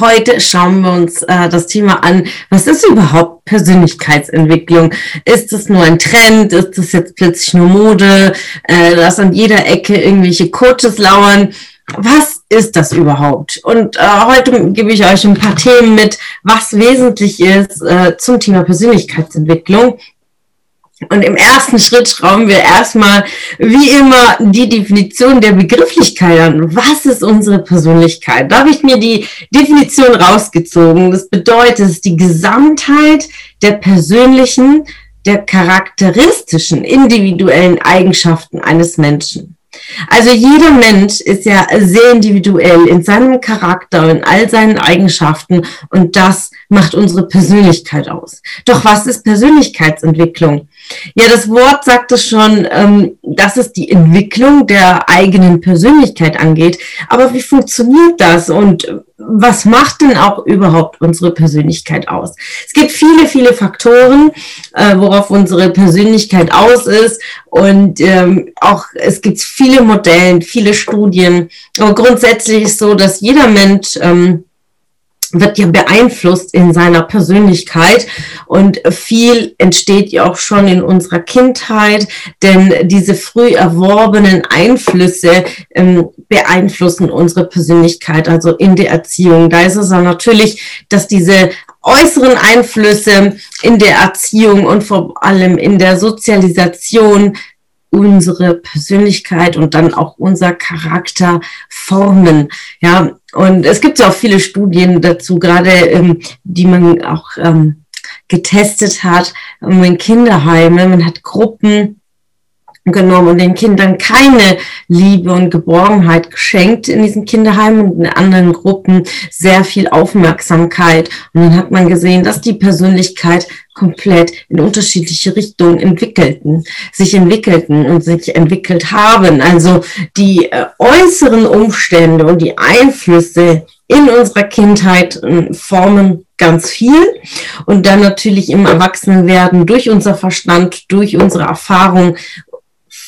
Heute schauen wir uns äh, das Thema an. Was ist überhaupt Persönlichkeitsentwicklung? Ist es nur ein Trend? Ist es jetzt plötzlich nur Mode? Äh, dass an jeder Ecke irgendwelche Coaches lauern? Was ist das überhaupt? Und äh, heute gebe ich euch ein paar Themen mit, was wesentlich ist äh, zum Thema Persönlichkeitsentwicklung. Und im ersten Schritt schrauben wir erstmal, wie immer, die Definition der Begrifflichkeit an. Was ist unsere Persönlichkeit? Da habe ich mir die Definition rausgezogen. Das bedeutet, es ist die Gesamtheit der persönlichen, der charakteristischen, individuellen Eigenschaften eines Menschen. Also jeder Mensch ist ja sehr individuell in seinem Charakter, in all seinen Eigenschaften und das macht unsere Persönlichkeit aus. Doch was ist Persönlichkeitsentwicklung? Ja, das Wort sagt es schon, ähm, dass es die Entwicklung der eigenen Persönlichkeit angeht. Aber wie funktioniert das und was macht denn auch überhaupt unsere Persönlichkeit aus? Es gibt viele, viele Faktoren, äh, worauf unsere Persönlichkeit aus ist. Und ähm, auch es gibt viele Modelle, viele Studien. Aber grundsätzlich ist so, dass jeder Mensch ähm, wird ja beeinflusst in seiner Persönlichkeit und viel entsteht ja auch schon in unserer Kindheit, denn diese früh erworbenen Einflüsse ähm, beeinflussen unsere Persönlichkeit, also in der Erziehung. Da ist es dann natürlich, dass diese äußeren Einflüsse in der Erziehung und vor allem in der Sozialisation unsere Persönlichkeit und dann auch unser Charakter formen. Ja, und es gibt ja auch viele Studien dazu, gerade ähm, die man auch ähm, getestet hat ähm, in Kinderheimen. Man hat Gruppen genommen und den Kindern keine Liebe und Geborgenheit geschenkt in diesen Kinderheimen und in anderen Gruppen sehr viel Aufmerksamkeit. Und dann hat man gesehen, dass die Persönlichkeit komplett in unterschiedliche Richtungen entwickelten, sich entwickelten und sich entwickelt haben. Also die äh, äußeren Umstände und die Einflüsse in unserer Kindheit äh, formen ganz viel und dann natürlich im Erwachsenenwerden durch unser Verstand, durch unsere Erfahrung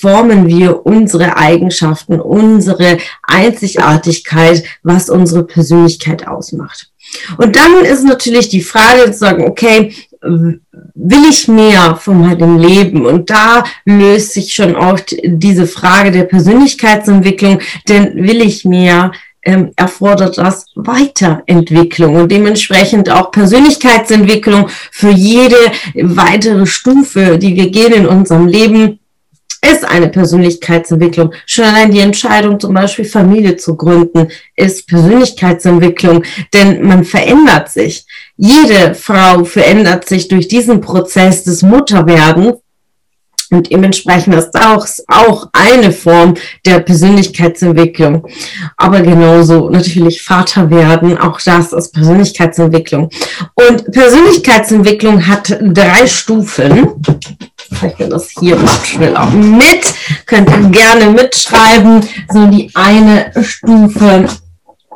formen wir unsere Eigenschaften, unsere Einzigartigkeit, was unsere Persönlichkeit ausmacht. Und dann ist natürlich die Frage zu sagen, okay, will ich mehr von meinem Leben? Und da löst sich schon oft diese Frage der Persönlichkeitsentwicklung, denn will ich mehr? Ähm, erfordert das Weiterentwicklung und dementsprechend auch Persönlichkeitsentwicklung für jede weitere Stufe, die wir gehen in unserem Leben ist eine Persönlichkeitsentwicklung. Schon allein die Entscheidung, zum Beispiel Familie zu gründen, ist Persönlichkeitsentwicklung, denn man verändert sich. Jede Frau verändert sich durch diesen Prozess des Mutterwerdens und dementsprechend ist auch, auch eine Form der Persönlichkeitsentwicklung. Aber genauso natürlich Vater werden, auch das ist Persönlichkeitsentwicklung. Und Persönlichkeitsentwicklung hat drei Stufen zeichne das hier mal schneller mit. Könnt ihr gerne mitschreiben. So, die eine Stufe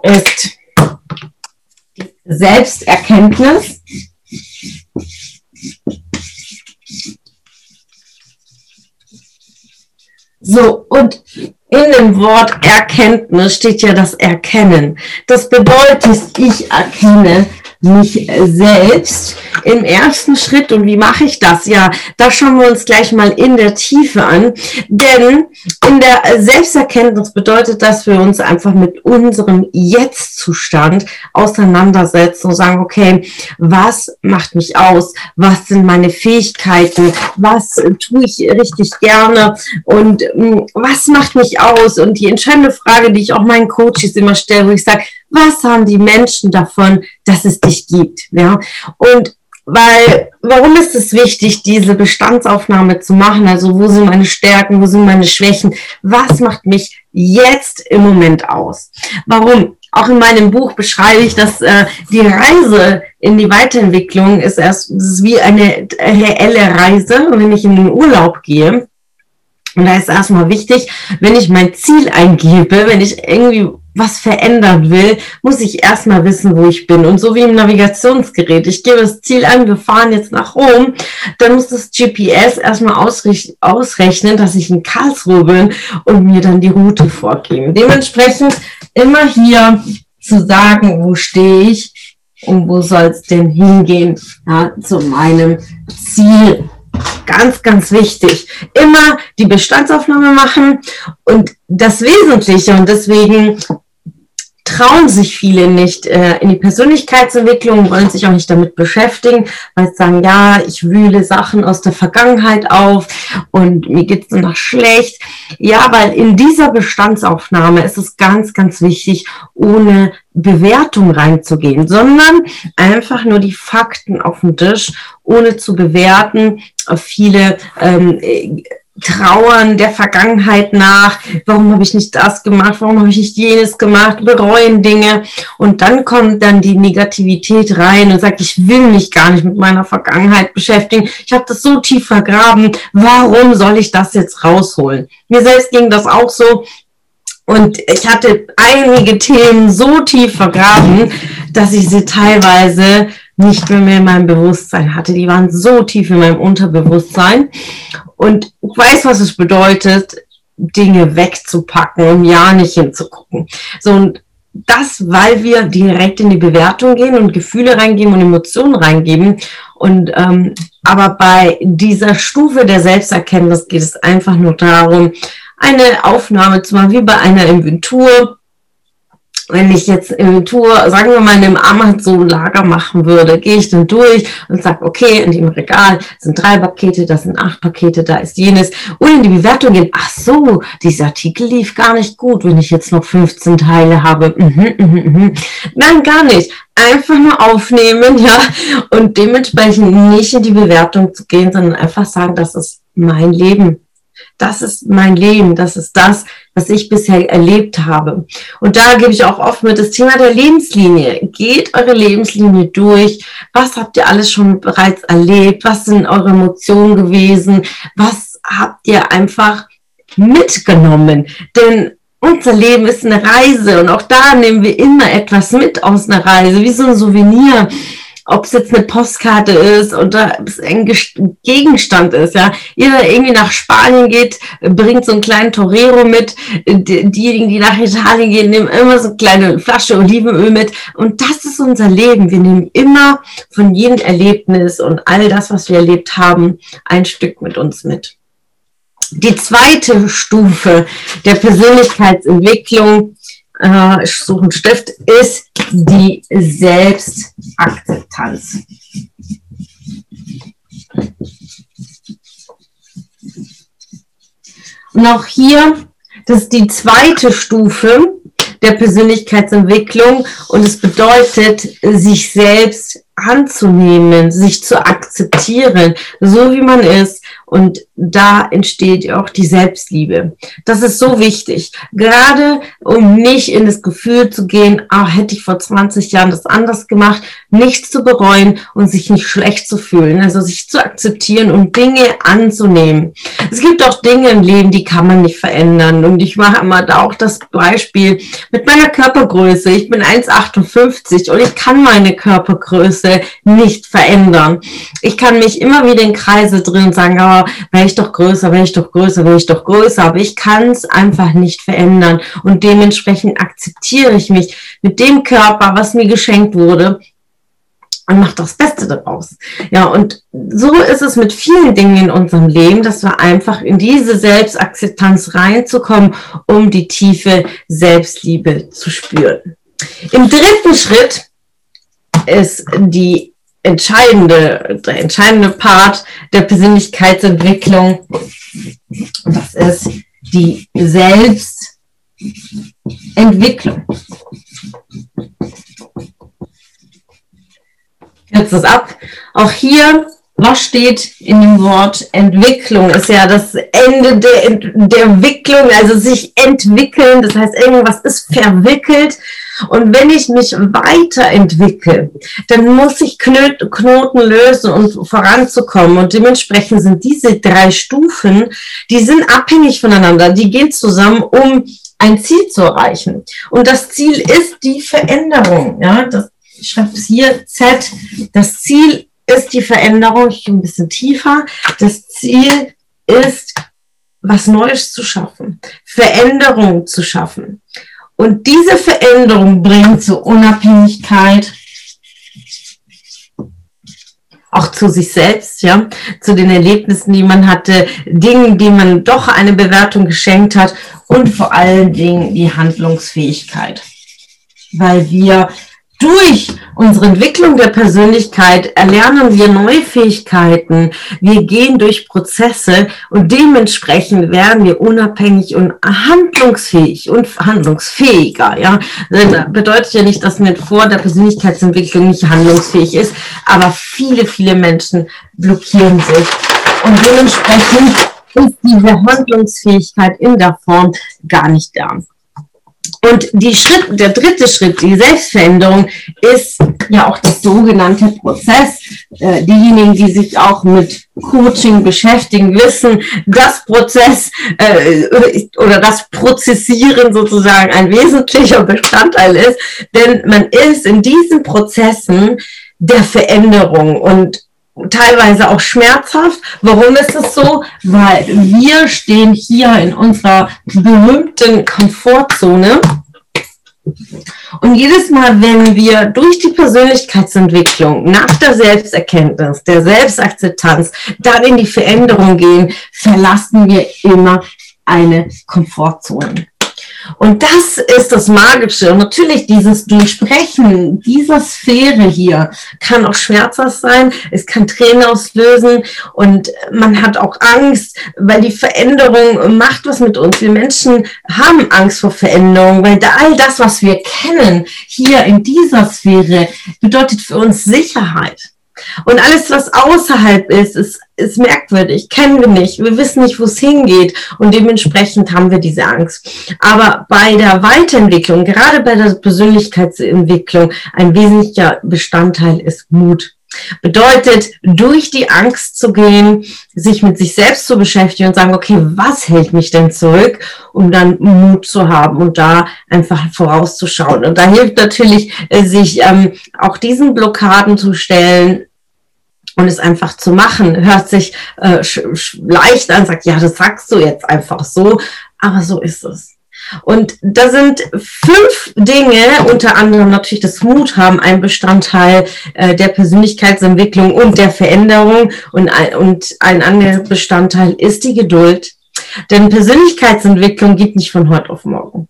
ist die Selbsterkenntnis. So, und in dem Wort Erkenntnis steht ja das Erkennen. Das bedeutet, ich erkenne, mich selbst im ersten Schritt. Und wie mache ich das? Ja, da schauen wir uns gleich mal in der Tiefe an. Denn in der Selbsterkenntnis bedeutet, dass wir uns einfach mit unserem Jetzt-Zustand auseinandersetzen und sagen, okay, was macht mich aus? Was sind meine Fähigkeiten? Was tue ich richtig gerne? Und hm, was macht mich aus? Und die entscheidende Frage, die ich auch meinen Coaches immer stelle, wo ich sage, was haben die Menschen davon, dass es dich gibt? Ja, und weil, warum ist es wichtig, diese Bestandsaufnahme zu machen? Also, wo sind meine Stärken, wo sind meine Schwächen? Was macht mich jetzt im Moment aus? Warum? auch in meinem Buch beschreibe ich, dass äh, die Reise in die Weiterentwicklung ist erst ist wie eine reelle Reise. wenn ich in den Urlaub gehe, und da ist erstmal wichtig, wenn ich mein Ziel eingebe, wenn ich irgendwie was verändern will, muss ich erstmal wissen, wo ich bin. Und so wie im Navigationsgerät, ich gebe das Ziel an, wir fahren jetzt nach Rom, dann muss das GPS erstmal ausrechnen, dass ich in Karlsruhe bin und mir dann die Route vorgeben. Dementsprechend immer hier zu sagen, wo stehe ich und wo soll es denn hingehen ja, zu meinem Ziel. Ganz, ganz wichtig. Immer die Bestandsaufnahme machen und das Wesentliche. Und deswegen trauen sich viele nicht äh, in die Persönlichkeitsentwicklung, wollen sich auch nicht damit beschäftigen, weil sie sagen, ja, ich wühle Sachen aus der Vergangenheit auf und mir geht's danach schlecht. Ja, weil in dieser Bestandsaufnahme ist es ganz, ganz wichtig, ohne Bewertung reinzugehen, sondern einfach nur die Fakten auf dem Tisch, ohne zu bewerten. Viele ähm, trauern der Vergangenheit nach, warum habe ich nicht das gemacht, warum habe ich nicht jenes gemacht, bereuen Dinge. Und dann kommt dann die Negativität rein und sagt, ich will mich gar nicht mit meiner Vergangenheit beschäftigen, ich habe das so tief vergraben, warum soll ich das jetzt rausholen? Mir selbst ging das auch so, und ich hatte einige Themen so tief vergraben, dass ich sie teilweise nicht mehr in meinem Bewusstsein hatte. Die waren so tief in meinem Unterbewusstsein. Und ich weiß, was es bedeutet, Dinge wegzupacken und ja nicht hinzugucken. So, und das, weil wir direkt in die Bewertung gehen und Gefühle reingeben und Emotionen reingeben. Und ähm, aber bei dieser Stufe der Selbsterkenntnis geht es einfach nur darum, eine Aufnahme zu machen, wie bei einer Inventur wenn ich jetzt im Tour, sagen wir mal, in einem Amazon-Lager machen würde, gehe ich dann durch und sage, okay, in dem Regal sind drei Pakete, das sind acht Pakete, da ist jenes. Und in die Bewertung gehen, ach so, dieser Artikel lief gar nicht gut, wenn ich jetzt noch 15 Teile habe. Mhm, mhm, mhm. Nein, gar nicht. Einfach nur aufnehmen, ja, und dementsprechend nicht in die Bewertung zu gehen, sondern einfach sagen, das ist mein Leben das ist mein Leben, das ist das, was ich bisher erlebt habe. Und da gebe ich auch oft mit das Thema der Lebenslinie. Geht eure Lebenslinie durch. Was habt ihr alles schon bereits erlebt? Was sind eure Emotionen gewesen? Was habt ihr einfach mitgenommen? Denn unser Leben ist eine Reise und auch da nehmen wir immer etwas mit aus einer Reise, wie so ein Souvenir ob es jetzt eine Postkarte ist oder es ein Gegenstand ist, ja. Jeder irgendwie nach Spanien geht, bringt so einen kleinen Torero mit. Diejenigen, die nach Italien gehen, nehmen immer so eine kleine Flasche Olivenöl mit. Und das ist unser Leben. Wir nehmen immer von jedem Erlebnis und all das, was wir erlebt haben, ein Stück mit uns mit. Die zweite Stufe der Persönlichkeitsentwicklung äh, ich suche einen Stift, ist die Selbstakzeptanz. Und auch hier, das ist die zweite Stufe der Persönlichkeitsentwicklung und es bedeutet, sich selbst anzunehmen, sich zu akzeptieren, so wie man ist und da entsteht auch die Selbstliebe. Das ist so wichtig. Gerade um nicht in das Gefühl zu gehen, ah, hätte ich vor 20 Jahren das anders gemacht, nichts zu bereuen und sich nicht schlecht zu fühlen. Also sich zu akzeptieren und Dinge anzunehmen. Es gibt auch Dinge im Leben, die kann man nicht verändern. Und ich mache immer da auch das Beispiel mit meiner Körpergröße. Ich bin 1,58 und ich kann meine Körpergröße nicht verändern. Ich kann mich immer wieder in Kreise drin sagen, oh, wäre ich doch größer, wäre ich doch größer, wäre ich doch größer, aber ich kann es einfach nicht verändern und dementsprechend akzeptiere ich mich mit dem Körper, was mir geschenkt wurde und mache das Beste daraus. Ja, und so ist es mit vielen Dingen in unserem Leben, dass wir einfach in diese Selbstakzeptanz reinzukommen, um die tiefe Selbstliebe zu spüren. Im dritten Schritt ist die entscheidende, der entscheidende Part der Persönlichkeitsentwicklung. Und das ist die Selbstentwicklung. Jetzt das ab. Auch hier, was steht in dem Wort Entwicklung? Ist ja das Ende der, der Entwicklung, also sich entwickeln. Das heißt, irgendwas ist verwickelt Und wenn ich mich weiterentwickle, dann muss ich Knoten lösen, um voranzukommen. Und dementsprechend sind diese drei Stufen, die sind abhängig voneinander. Die gehen zusammen, um ein Ziel zu erreichen. Und das Ziel ist die Veränderung. Ja, das, ich schreibe es hier Z. Das Ziel ist die Veränderung. Ich gehe ein bisschen tiefer. Das Ziel ist, was Neues zu schaffen, Veränderung zu schaffen. Und diese Veränderung bringt zu Unabhängigkeit, auch zu sich selbst, ja, zu den Erlebnissen, die man hatte, Dingen, die man doch eine Bewertung geschenkt hat und vor allen Dingen die Handlungsfähigkeit. Weil wir durch unsere Entwicklung der Persönlichkeit erlernen wir neue Fähigkeiten. Wir gehen durch Prozesse und dementsprechend werden wir unabhängig und handlungsfähig und handlungsfähiger. Ja, das bedeutet ja nicht, dass man vor der Persönlichkeitsentwicklung nicht handlungsfähig ist, aber viele, viele Menschen blockieren sich und dementsprechend ist diese Handlungsfähigkeit in der Form gar nicht da. Und die Schritt, der dritte Schritt, die Selbstveränderung, ist ja auch das sogenannte Prozess. Äh, diejenigen, die sich auch mit Coaching beschäftigen, wissen, dass Prozess äh, oder das Prozessieren sozusagen ein wesentlicher Bestandteil ist. Denn man ist in diesen Prozessen der Veränderung und teilweise auch schmerzhaft. Warum ist es so? Weil wir stehen hier in unserer berühmten Komfortzone. Und jedes Mal, wenn wir durch die Persönlichkeitsentwicklung nach der Selbsterkenntnis, der Selbstakzeptanz, dann in die Veränderung gehen, verlassen wir immer eine Komfortzone. Und das ist das Magische. Und natürlich dieses Durchsprechen dieser Sphäre hier kann auch schmerzhaft sein. Es kann Tränen auslösen und man hat auch Angst, weil die Veränderung macht was mit uns. Wir Menschen haben Angst vor Veränderung, weil all das, was wir kennen hier in dieser Sphäre, bedeutet für uns Sicherheit. Und alles, was außerhalb ist, ist, ist merkwürdig, kennen wir nicht. Wir wissen nicht, wo es hingeht. Und dementsprechend haben wir diese Angst. Aber bei der Weiterentwicklung, gerade bei der Persönlichkeitsentwicklung, ein wesentlicher Bestandteil ist Mut. Bedeutet, durch die Angst zu gehen, sich mit sich selbst zu beschäftigen und sagen, okay, was hält mich denn zurück, um dann Mut zu haben und da einfach vorauszuschauen. Und da hilft natürlich, äh, sich ähm, auch diesen Blockaden zu stellen, und es einfach zu machen, hört sich äh, leicht an, sagt, ja, das sagst du jetzt einfach so, aber so ist es. Und da sind fünf Dinge, unter anderem natürlich das Mut haben, ein Bestandteil äh, der Persönlichkeitsentwicklung und der Veränderung und ein, und ein anderer Bestandteil ist die Geduld. Denn Persönlichkeitsentwicklung geht nicht von heute auf morgen.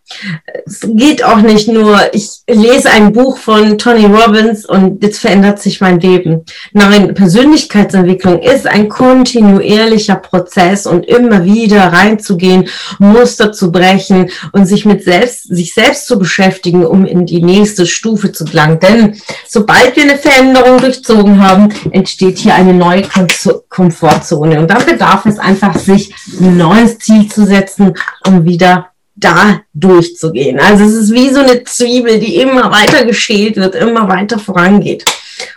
Es geht auch nicht nur, ich lese ein Buch von Tony Robbins und jetzt verändert sich mein Leben. Nein, Persönlichkeitsentwicklung ist ein kontinuierlicher Prozess und immer wieder reinzugehen, Muster zu brechen und sich mit selbst, sich selbst zu beschäftigen, um in die nächste Stufe zu gelangen. Denn sobald wir eine Veränderung durchzogen haben, entsteht hier eine neue Komfortzone und dann bedarf es einfach, sich neu neues Ziel zu setzen, um wieder da durchzugehen. Also es ist wie so eine Zwiebel, die immer weiter geschält wird, immer weiter vorangeht.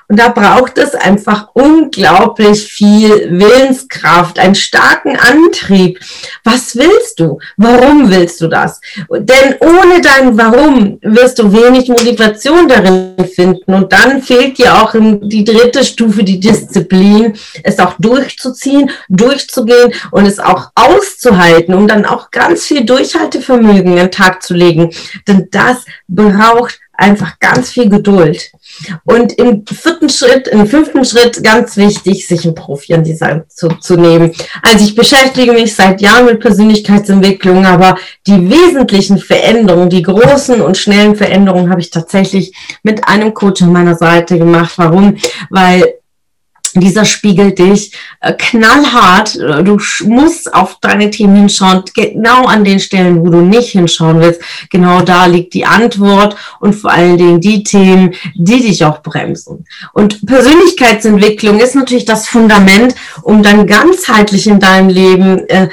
Und da braucht es einfach unglaublich viel Willenskraft, einen starken Antrieb. Was willst du? Warum willst du das? Denn ohne dein Warum wirst du wenig Motivation darin finden. Und dann fehlt dir auch die dritte Stufe, die Disziplin, es auch durchzuziehen, durchzugehen und es auch auszuhalten, um dann auch ganz viel Durchhaltevermögen an den Tag zu legen. Denn das braucht einfach ganz viel Geduld. Und im vierten Schritt, im fünften Schritt ganz wichtig, sich ein Profi an dieser zu, zu nehmen. Also ich beschäftige mich seit Jahren mit Persönlichkeitsentwicklung, aber die wesentlichen Veränderungen, die großen und schnellen Veränderungen habe ich tatsächlich mit einem Coach an meiner Seite gemacht. Warum? Weil dieser spiegelt dich äh, knallhart. Du musst auf deine Themen hinschauen, genau an den Stellen, wo du nicht hinschauen willst. Genau da liegt die Antwort und vor allen Dingen die Themen, die dich auch bremsen. Und Persönlichkeitsentwicklung ist natürlich das Fundament, um dann ganzheitlich in deinem Leben äh,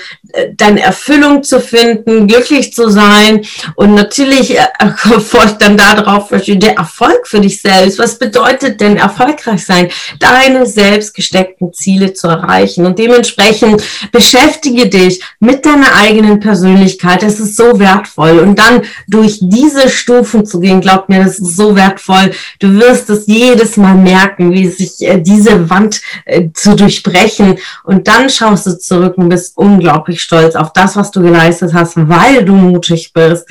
deine Erfüllung zu finden, glücklich zu sein. Und natürlich äh, folgt dann darauf der Erfolg für dich selbst. Was bedeutet denn erfolgreich sein? Deine selbst gesteckten Ziele zu erreichen. Und dementsprechend beschäftige dich mit deiner eigenen Persönlichkeit. Das ist so wertvoll. Und dann durch diese Stufen zu gehen, glaub mir, das ist so wertvoll. Du wirst es jedes Mal merken, wie sich äh, diese Wand äh, zu durchbrechen. Und dann schaust du zurück und bist unglaublich stolz auf das, was du geleistet hast, weil du mutig bist.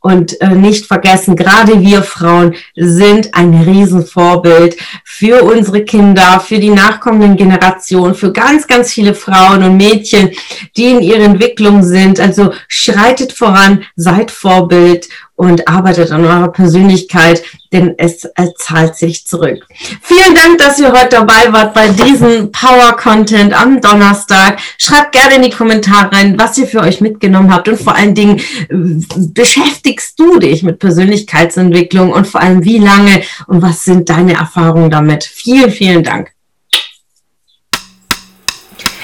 Und äh, nicht vergessen, gerade wir Frauen sind ein Riesenvorbild für unsere Kinder, für die nachkommenden Generationen, für ganz, ganz viele Frauen und Mädchen, die in ihrer Entwicklung sind. Also schreitet voran, seid Vorbild und arbeitet an eurer Persönlichkeit, denn es äh, zahlt sich zurück. Vielen Dank, dass ihr heute dabei wart bei diesem Power Content am Donnerstag. Schreibt gerne in die Kommentare rein, was ihr für euch mitgenommen habt und vor allen Dingen beschäftigst du dich mit Persönlichkeitsentwicklung und vor allem wie lange und was sind deine Erfahrungen damit. Vielen, vielen Dank.